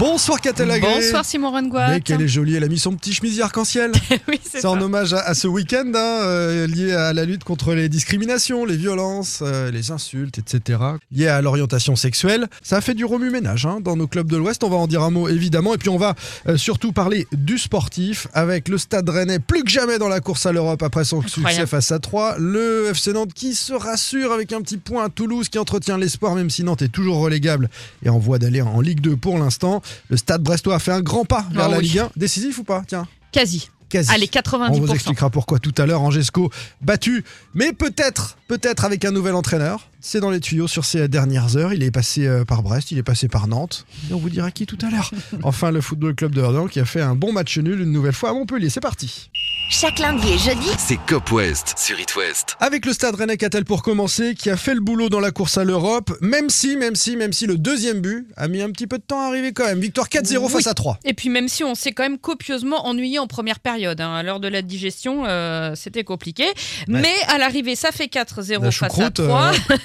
Bonsoir Catel Lagré. Bonsoir Simon Rengoat. Mais qu'elle est jolie, elle a mis son petit chemisier arc-en-ciel. oui, c'est en hommage à, à ce week-end hein, euh, lié à la lutte contre les discriminations, les violences, euh, les insultes, etc. liées à l'orientation sexuelle. Ça a fait du remue-ménage hein, dans nos clubs de l'Ouest. On va en dire un mot évidemment. Et puis on va euh, surtout parler du sportif avec le Stade Rennais plus que jamais dans la course à l'Europe après son succès face à 3. Le FC Nantes qui se rassure avec un petit point à Toulouse qui entretient l'espoir même si Nantes est toujours relégable et en voie d'aller en Ligue 2 pour l'instant. Le Stade Brestois a fait un grand pas vers Ah la oui. Ligue 1. Décisif ou pas Tiens. Quasi. Quasi. Allez, 90%. On vous expliquera pourquoi tout à l'heure. Angesco battu, mais peut-être, peut-être avec un nouvel entraîneur. C'est dans les tuyaux sur ces dernières heures. Il est passé euh, par Brest, il est passé par Nantes. Et on vous dira qui tout à l'heure. Enfin, le Football Club de Orléans qui a fait un bon match nul une nouvelle fois à Montpellier. C'est parti. Chaque lundi et jeudi, C'est Cop West sur It West. Avec le Stade Rennais Catel pour commencer, qui a fait le boulot dans la course à l'Europe, même si, même si, même si le deuxième but a mis un petit peu de temps à arriver quand même. Victoire 4-0 Oui. face à 3. Et puis même si on s'est quand même copieusement ennuyé en première période, hein, à l'heure de la digestion, euh, c'était compliqué. Mais à l'arrivée, ça fait 4-0 La face à choucroute, 3. euh,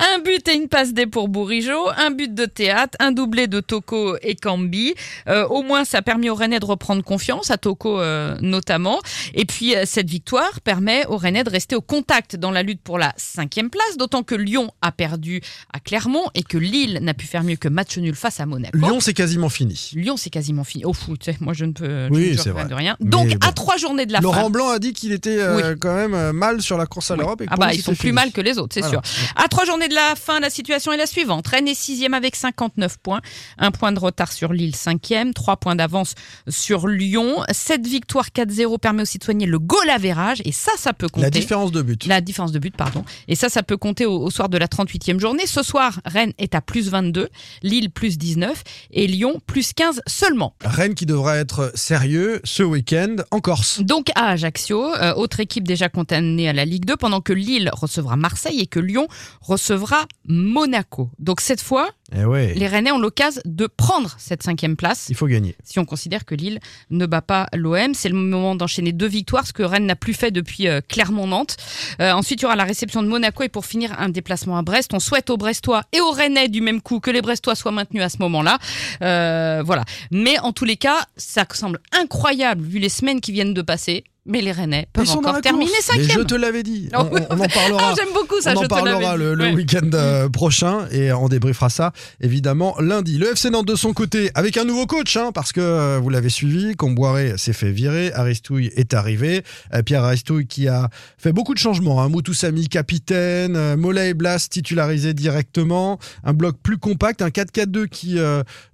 un but et une passe D pour Bourigeau, un but de théâtre, un doublé de Toko et Cambi. Euh, au moins, ça a permis aux Rennais de reprendre confiance, à Toko euh, Et puis, euh, cette victoire permet aux Rennais de rester au contact dans la lutte pour la cinquième place, d'autant que Lyon a perdu à Clermont et que Lille n'a pu faire mieux que match nul face à Monaco. Lyon, c'est quasiment fini. Lyon, c'est quasiment fini. Au foot, tu sais, moi je ne peux je Oui, ne c'est vrai. de rien. Donc, bon. à trois journées de la Laurent fin. Blanc a dit qu'il était euh, quand même euh, mal sur la course à Oui. l'Europe. Ah bah ils sont plus fini. mal que les autres, c'est sûr. À trois journées de la fin, la situation est la suivante. Rennes est sixième avec 59 points, un point de retard sur Lille, cinquième, trois points d'avance sur Lyon. Cette victoire 4-0 permet aussi de soigner le goal average et ça, ça peut compter. La différence de but. La différence de but, pardon. Et ça, ça peut compter au, au soir de la 38e journée. Ce soir, Rennes est à plus 22, Lille plus 19 et Lyon plus 15 seulement. Rennes qui devra être sérieux ce week-end en Corse. Donc à Ajaccio, euh, autre équipe déjà condamnée à la Ligue 2, pendant que Lille recevra Marseille et que Lyon recevra Monaco. Donc cette fois, Eh ouais, les Rennais ont l'occasion de prendre cette cinquième place. il faut gagner. Si on considère que Lille ne bat pas l'OM, c'est le moment d'enchaîner deux victoires, ce que Rennes n'a plus fait depuis euh, Clermont-Nantes. Euh, ensuite, il y aura la réception de Monaco et pour finir, un déplacement à Brest. On souhaite aux Brestois et aux Rennais du même coup que les Brestois soient maintenus à ce moment-là. Euh, voilà. Mais en tous les cas, ça semble incroyable vu les semaines qui viennent de passer. Mais les Rennais peuvent encore la terminer cinquième. je te l'avais dit. Oh, On, on- on en parlera. Ah, j'aime beaucoup ça. on en parlera le, le Ouais. week-end euh, prochain et on débriefera ça évidemment lundi. Le FC Nantes de son côté avec un nouveau coach hein, parce que euh, vous l'avez suivi, Comboiré s'est fait virer, Aristouille est arrivé, Euh, Pierre Aristouille qui a fait beaucoup de changements. Hein. Moutou Samy capitaine, euh, Mollet et Blas titularisés directement, un bloc plus compact, un 4-4-2 qui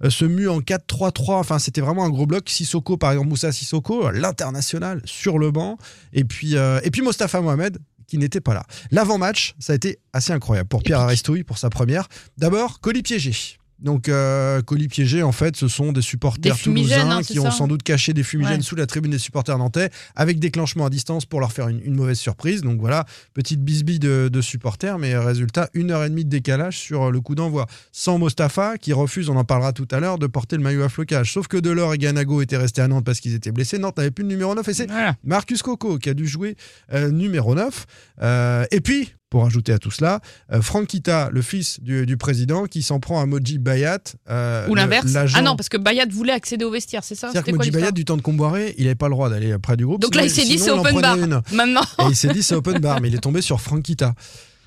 se mue en 4-3-3. Enfin c'était vraiment un gros bloc. Sissoko par exemple, Moussa Sissoko, l'international sur le banc et puis euh, et puis Mostafa Mohamed qui n'était pas là. L'avant-match, ça a été assez incroyable pour Pierre Aristouille pour sa première. D'abord, colis piégé. Donc, euh, colis piégés, en fait, ce sont des supporters Des toulousains hein, qui ont sans doute caché des fumigènes Ouais. sous la tribune des supporters nantais avec déclenchement à distance pour leur faire une, une mauvaise surprise. Donc voilà, petite bisbille de, de supporters, mais résultat, une heure et demie de décalage sur le coup d'envoi. Sans Mostafa, qui refuse, on en parlera tout à l'heure, de porter le maillot à flocage. Sauf que Delors et Ganago étaient restés à Nantes parce qu'ils étaient blessés. Nantes n'avait plus le numéro 9 et c'est Voilà. Marcus Coco qui a dû jouer euh, numéro 9. Euh, et puis, pour ajouter à tout cela, euh, Kita, le fils du, du président, qui s'en prend à Moji Bayat. euh, Ou l'inverse. Ah non, parce que Bayat voulait accéder au vestiaire, c'est ça C'est-à-dire que Moji Bayat, du temps de Comboiré, il n'avait pas le droit d'aller près du groupe. Donc là, il s'est dit c'est open bar. Maintenant. Et il s'est dit c'est open bar, mais il est tombé sur Franck Kita.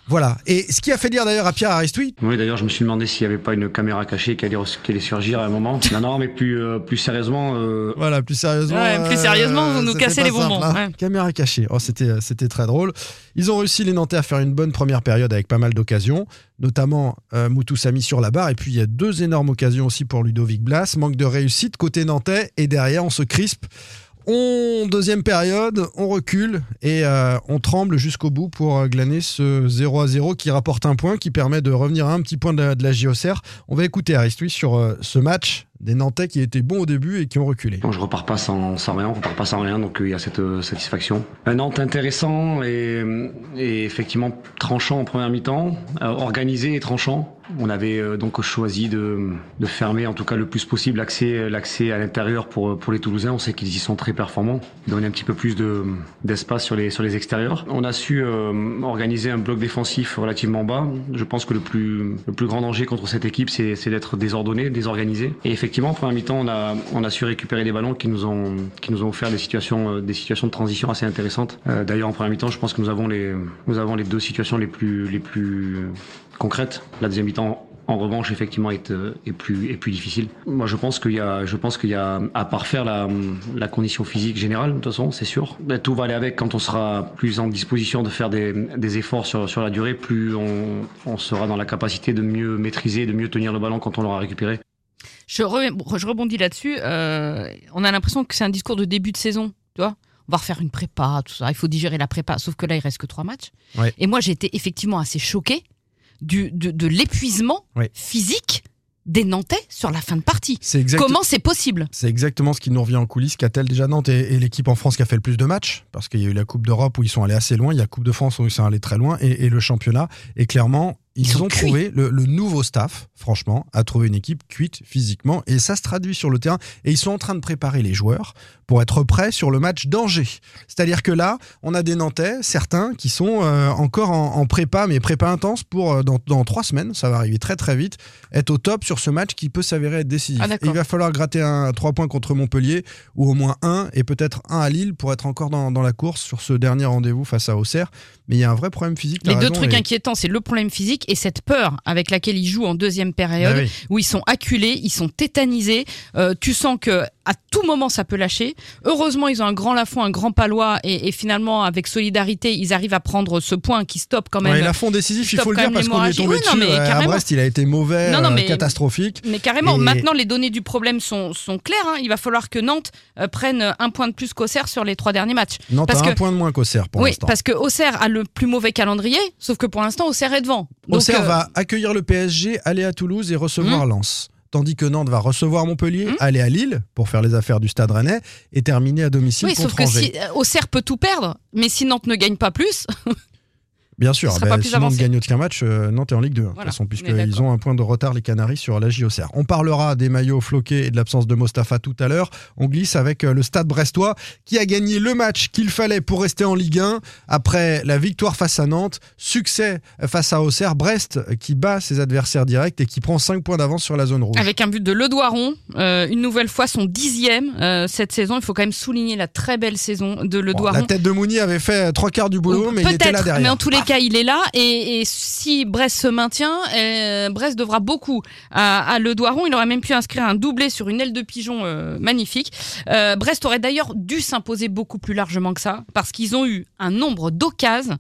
Voilà. Et ce qui a fait dire d'ailleurs à Pierre Aristouille, Oui, d'ailleurs, je me suis demandé s'il n'y avait pas une caméra cachée qui allait, qui allait surgir à un moment. Non, non, mais plus, euh, plus sérieusement, euh, Voilà, plus sérieusement. Ouais, plus sérieusement, vous nous cassez les bonbons, simple, hein. ouais. Caméra cachée. Oh, c'était, euh, c'était très drôle. Ils ont réussi, les Nantais, à faire une bonne première période avec pas mal d'occasions, notamment euh, Moutou Samy sur la barre. Et puis, il y a deux énormes occasions aussi pour Ludovic Blas. Manque de réussite côté Nantais. Et derrière, on se crispe. On, deuxième période, on recule et euh, on tremble jusqu'au bout pour euh, glaner ce 0 à 0 qui rapporte un point, qui permet de revenir à un petit point de la, de JOCR. On va écouter Aristouille sur euh, ce match des Nantais qui étaient bons au début et qui ont reculé. Bon, je repars pas sans, rien, on repart pas sans rien, donc euh, il y a cette euh, satisfaction. Un Nantes intéressant et, effectivement tranchant en première mi-temps, euh, organisé et tranchant. On avait donc choisi de, fermer en tout cas le plus possible l'accès à l'intérieur pour les Toulousains. On sait qu'ils y sont très performants, donner un petit peu plus de d'espace sur les extérieurs. On a su organiser un bloc défensif relativement bas. Je pense que le plus grand danger contre cette équipe, c'est d'être désordonné, désorganisé. En première mi-temps, on a su récupérer des ballons qui nous ont qui nous ont offert des situations euh, des situations de transition assez intéressantes. Euh, D'ailleurs, en première mi-temps, je pense que nous avons les nous avons les deux situations les plus les plus concrètes. La deuxième mi-temps en revanche, effectivement, est, euh, est plus est plus difficile. Moi, je pense qu'il y a, y a, à part faire la, la condition physique générale, de toute façon, c'est sûr. Ben, tout va aller avec quand on sera plus en disposition de faire des, des efforts sur, sur la durée, plus on sera dans la capacité de mieux maîtriser, de mieux tenir le ballon quand on l'aura récupéré. Je, re- je rebondis là-dessus. euh, on a l'impression que c'est un discours de début de saison, tu vois. On va refaire une prépa, tout ça. Il faut digérer la prépa. Sauf que là, il reste que trois matchs. Ouais. Et moi, j'ai été effectivement assez choqué du, de, de l'épuisement Ouais. physique des Nantais sur la fin de partie. Exact- Comment c'est possible? C'est exactement ce qui nous revient en coulisses. Qu'a-t-elle déjà Nantes et, et l'équipe en France qui a fait le plus de matchs Parce qu'il y a eu la Coupe d'Europe où ils sont allés assez loin, il y a la Coupe de France où ils sont allés très loin, et, et le championnat. Et clairement, ils, ont cuits. trouvé, le, le nouveau staff, franchement, a trouvé une équipe cuite physiquement, et ça se traduit sur le terrain. Et ils sont en train de préparer les joueurs pour être prêts sur le match d'Angers. C'est-à-dire que là, on a des Nantais, certains, qui sont euh, encore en, en prépa, mais prépa intense pour euh, dans, dans trois semaines, ça va arriver très très vite, être au top sur ce match qui peut s'avérer être décisif. Ah, il va falloir gratter un 3 points contre Montpellier, ou au moins un, et peut-être un à Lille pour être encore dans, dans la course sur ce dernier rendez-vous face à Auxerre. Mais il y a un vrai problème physique. Les deux raison, trucs et- inquiétants, c'est le problème physique et cette peur avec laquelle ils jouent en deuxième période, Bah oui. où ils sont acculés, ils sont tétanisés. Euh, tu sens que à tout moment ça peut lâcher. Heureusement, ils ont un grand Lafont, un grand Palois, et, et finalement avec solidarité, ils arrivent à prendre ce point qui stoppe quand même. Ouais, la fond décisif, il faut le dire parce qu'on est tombé Oui, non, dessus. mais Euh, à. Brest, il a été mauvais, Non, non, euh, mais- catastrophique. Mais carrément, Et- maintenant les données du problème sont, sont claires. hein. Il va falloir que Nantes euh, prenne un point de plus qu'Auxerre sur les trois derniers matchs. Nantes parce a un que- point de moins qu'Auxerre pour oui, l'instant. parce que Auxerre a le plus mauvais calendrier, sauf que pour l'instant Auxerre est devant. Donc, Auxerre euh, va accueillir le PSG, aller à Toulouse et recevoir Lens. Tandis que Nantes va recevoir Montpellier, Mmh. aller à Lille pour faire les affaires du Stade Rennais et terminer à domicile Oui, contre sauf que Angers. si euh, Auxerre peut tout perdre, mais si Nantes ne gagne pas plus, Bien sûr, bah, pas plus si gagne aucun match, euh, Nantes est en Ligue 2, de toute façon, puisqu'ils ont un point de retard, les Canaries, sur la JOCR. On parlera des maillots floqués et de l'absence de Mostafa tout à l'heure. On glisse avec euh, le Stade brestois qui a gagné le match qu'il fallait pour rester en Ligue 1 après la victoire face à Nantes, succès face à Auxerre, Brest qui bat ses adversaires directs et qui prend 5 points d'avance sur la zone rouge. avec un but de Le Doiron, euh, une nouvelle fois son dixième euh, cette saison. Il faut quand même souligner la très belle saison de Le Bon, Doiron. la tête de Mouni avait fait trois quarts du boulot, Ou mais il était là derrière. mais en tous les il est là. Et, et si Brest se maintient, euh, Brest devra beaucoup à, à Le Doiron. Il aurait même pu inscrire un doublé sur une aile de pigeon euh, magnifique. Euh, Brest aurait d'ailleurs dû s'imposer beaucoup plus largement que ça, parce qu'ils ont eu un nombre d'occasions,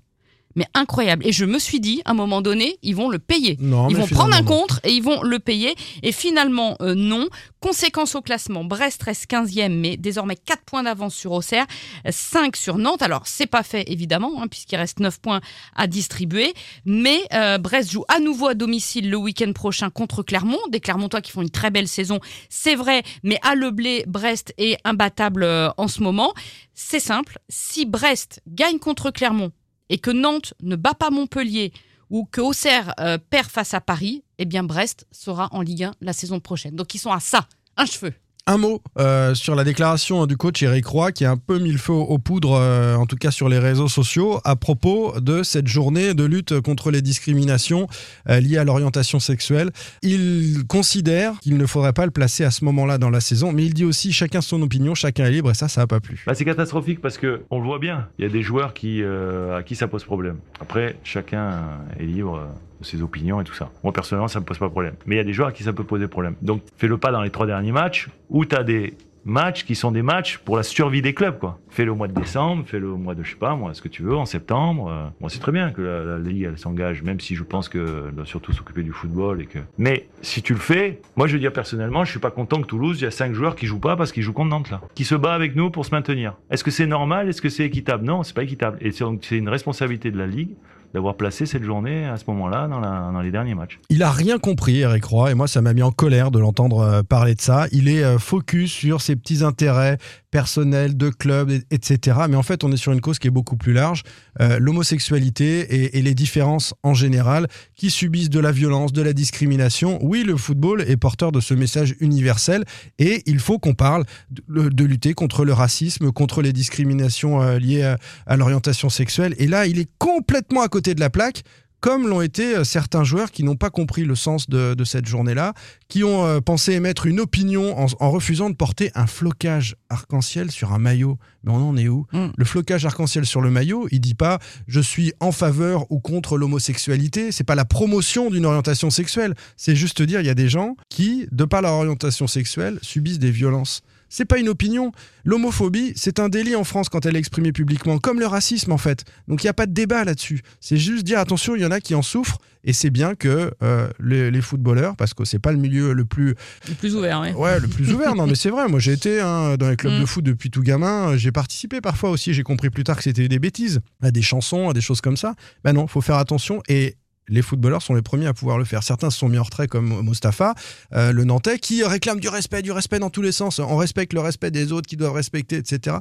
mais incroyable. Et je me suis dit, à un moment donné, ils vont le payer. Non, Ils vont prendre un contre et ils vont le payer. Et finalement, euh, non. Conséquence au classement, Brest reste 15e, mais désormais 4 points d'avance sur Auxerre, 5 sur Nantes. Alors, c'est pas fait, évidemment, hein, puisqu'il reste 9 points à distribuer. Mais euh, Brest joue à nouveau à domicile le week-end prochain contre Clermont. Des Clermontois qui font une très belle saison, c'est vrai, mais à Le Blé, Brest est imbattable euh, en ce moment. C'est simple, si Brest gagne contre Clermont et que Nantes ne bat pas Montpellier ou que Auxerre euh, perd face à Paris, eh bien Brest sera en Ligue 1 la saison prochaine. Donc ils sont à ça, un cheveu. Un mot euh, sur la déclaration du coach Eric Roy qui a un peu mis le feu aux poudres, euh, en tout cas sur les réseaux sociaux, à propos de cette journée de lutte contre les discriminations euh, liées à l'orientation sexuelle. Il considère qu'il ne faudrait pas le placer à ce moment-là dans la saison, mais il dit aussi chacun son opinion, chacun est libre et ça, ça n'a pas plu. Bah, c'est catastrophique parce que on le voit bien. Il y a des joueurs qui, à qui ça pose problème. Après, chacun est libre ses opinions et tout ça. Moi, personnellement, ça me pose pas problème. Mais il y a des joueurs à qui ça peut poser problème. Donc, fais-le pas dans les trois derniers matchs où tu as des matchs qui sont des matchs pour la survie des clubs, quoi. Fais-le au mois de décembre, fais-le au mois de, je sais pas, moi, ce que tu veux, en septembre. Euh, Moi, c'est très bien que la, Ligue, elle s'engage, même si je pense qu'elle doit surtout s'occuper du football et que. Mais si tu le fais, moi, je veux dire personnellement, je suis pas content que Toulouse, il y a cinq joueurs qui jouent pas parce qu'ils jouent contre Nantes, là. Qui se bat avec nous pour se maintenir. Est-ce que c'est normal? Est-ce que c'est équitable? Non, c'est pas équitable. Et donc, c'est une responsabilité de la Ligue d'avoir placé cette journée à ce moment-là dans, dans les derniers matchs. Il a rien compris, Eric Roy, et moi, ça m'a mis en colère de l'entendre euh, parler de ça. Il est euh, focus sur ses petits intérêts personnels, de club, et- etc. Mais en fait, on est sur une cause qui est beaucoup plus large. Euh, L'homosexualité et, les différences en général qui subissent de la violence, de la discrimination. Oui, le football est porteur de ce message universel et il faut qu'on parle de, lutter contre le racisme, contre les discriminations euh, liées à l'orientation sexuelle. Et là, il est complètement à côté de la plaque comme l'ont été euh, certains joueurs qui n'ont pas compris le sens de, de cette journée-là, qui ont euh, pensé émettre une opinion en, en refusant de porter un flocage arc-en-ciel sur un maillot. Mais on en est où? Mm. Le flocage arc-en-ciel sur le maillot, il dit pas je suis en faveur ou contre l'homosexualité. C'est pas la promotion d'une orientation sexuelle. C'est juste dire il y a des gens qui, de par leur orientation sexuelle, subissent des violences. C'est pas une opinion. L'homophobie, c'est un délit en France quand elle est exprimée publiquement, comme le racisme en fait. Donc il n'y a pas de débat là-dessus. C'est juste dire attention, il y en a qui en souffrent, et c'est bien que euh, les, les footballeurs, parce que c'est pas le milieu le plus, Le plus ouvert, ouais. ouais, le plus ouvert. Non, mais c'est vrai. Moi, j'ai été hein, dans les clubs Mm. de foot depuis tout gamin. J'ai participé parfois aussi. J'ai compris plus tard que c'était des bêtises, à des chansons, à des choses comme ça. Ben non, faut faire attention et les footballeurs sont les premiers à pouvoir le faire. Certains se sont mis en retrait comme Mostafa, euh, le Nantais, qui réclame du respect, du respect dans tous les sens. On respecte le respect des autres qui doivent respecter, etc.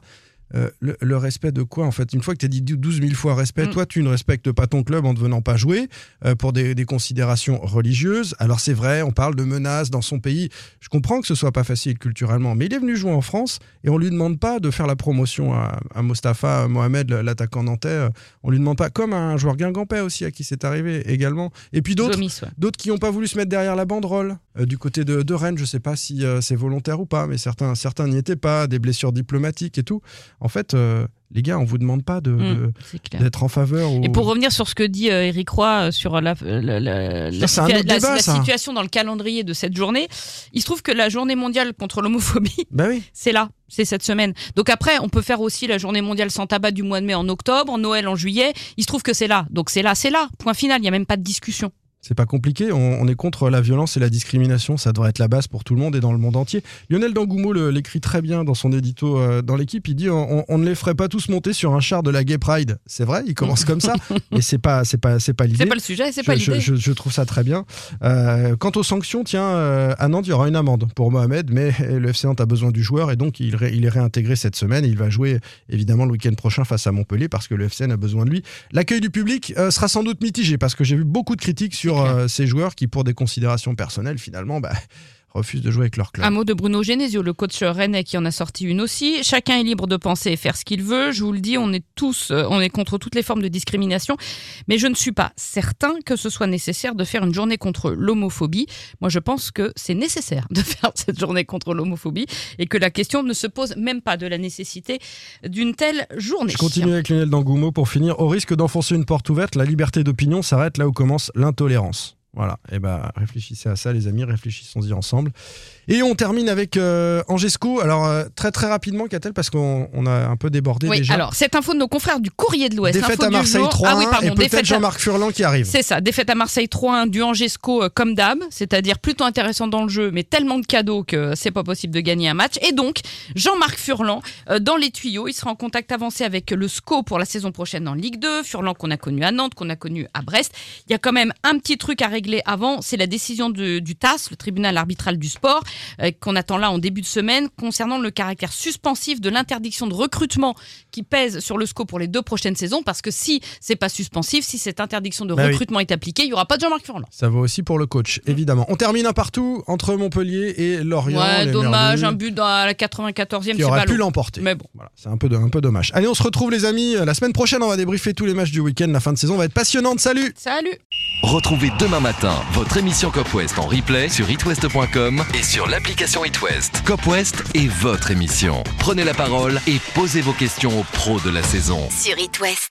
Euh, le, le respect de quoi en fait? Une fois que tu as dit 12 000 fois respect, Mm. toi tu ne respectes pas ton club en ne venant pas jouer euh, pour des, des considérations religieuses. Alors c'est vrai, on parle de menaces dans son pays. Je comprends que ce soit pas facile culturellement, mais il est venu jouer en France et on lui demande pas de faire la promotion à, à Mostafa Mohamed, l'attaquant nantais. On lui demande pas, comme un joueur guingampais aussi à qui c'est arrivé également. Et puis d'autres Gomis, ouais. D'autres qui n'ont pas voulu se mettre derrière la banderole. Euh, du côté de, de Rennes, je ne sais pas si c'est volontaire ou pas, mais certains certains n'y étaient pas, des blessures diplomatiques et tout. En fait, euh, les gars, on vous demande pas de- Mm, clair. d'être en faveur. Ou... Et pour revenir sur ce que dit euh, Eric Roy euh, sur la, situa- débat, situation dans le calendrier de cette journée, il se trouve que la journée mondiale contre l'homophobie, Bah oui. c'est là, c'est cette semaine. Donc après, on peut faire aussi la journée mondiale sans tabac du mois de mai en octobre, Noël en juillet. Il se trouve que c'est là. Donc c'est là, c'est là. Point final. Il n'y a même pas de discussion. C'est pas compliqué, on, on est contre la violence et la discrimination, ça devrait être la base pour tout le monde et dans le monde entier. Lionel Dangoumo l'écrit très bien dans son édito euh, dans l'équipe, il dit on, on ne les ferait pas tous monter sur un char de la Gay Pride. C'est vrai, il commence comme ça, mais c'est pas c'est pas c'est pas l'idée. C'est pas le sujet, c'est pas l'idée. je- je trouve ça très bien. Euh, quant aux sanctions, tiens, euh, à Nantes, il y aura une amende pour Mohamed, mais le FC Nantes a besoin du joueur et donc il, ré- il est réintégré cette semaine. Et il va jouer évidemment le week-end prochain face à Montpellier parce que le FC a besoin de lui. L'accueil du public euh, sera sans doute mitigé parce que j'ai vu beaucoup de critiques sur Euh, ces joueurs qui, pour des considérations personnelles, finalement, bah, refusent de jouer avec leur club. Un mot de Bruno Genesio, le coach rennais qui en a sorti une aussi. Chacun est libre de penser et faire ce qu'il veut. Je vous le dis, on est tous, euh, on est contre toutes les formes de discrimination. Mais je ne suis pas certain que ce soit nécessaire de faire une journée contre l'homophobie. Moi, je pense que c'est nécessaire de faire cette journée contre l'homophobie et que la question ne se pose même pas de la nécessité d'une telle journée. Je continue avec Lionel Dangoumo pour finir. Au risque d'enfoncer une porte ouverte, la liberté d'opinion s'arrête là où commence l'intolérance. Voilà, et ben réfléchissez à ça les amis, réfléchissons-y ensemble. Et on termine avec euh, Angesco. Alors euh, très très rapidement, Catel, parce qu'on on a un peu débordé Oui, déjà. alors cette info de nos confrères du Courrier de l'Ouest. défaite info à Marseille jour. 3 Ah oui, pardon, et peut-être Jean-Marc Furlan qui arrive. C'est ça, défaite à Marseille 3-1 du Angesco euh, comme d'hab, c'est-à-dire plutôt intéressant dans le jeu, mais tellement de cadeaux que c'est pas possible de gagner un match. Et donc, Jean-Marc Furlan, dans les tuyaux, il sera en contact avancé avec le SCO pour la saison prochaine en Ligue 2, Furlan qu'on a connu à Nantes, qu'on a connu à Brest. Il y a quand même un petit truc à régler avant, c'est la décision de- du TAS, le tribunal arbitral du sport, qu'on attend là en début de semaine, concernant le caractère suspensif de l'interdiction de recrutement qui pèse sur le SCO pour les deux prochaines saisons, parce que si c'est pas suspensif, si cette interdiction de Bah oui. recrutement est appliquée, il y aura pas de Jean-Marc Furlan. Ça vaut aussi pour le coach, évidemment. On termine un partout entre Montpellier et Lorient. Ouais, dommage, un but dans la 94e, qui aurait ballot. pu l'emporter. Mais bon. Voilà, c'est un peu, de- un peu dommage. Allez, on se retrouve les amis. La semaine prochaine, on va débriefer tous les matchs du week-end. La fin de saison va être passionnante. Salut Salut Retrouvez demain matin votre émission Cop West en replay sur itwest.com et sur l'application itwest. Cop West est votre émission. Prenez la parole et posez vos questions aux pros de la saison. Sur It West.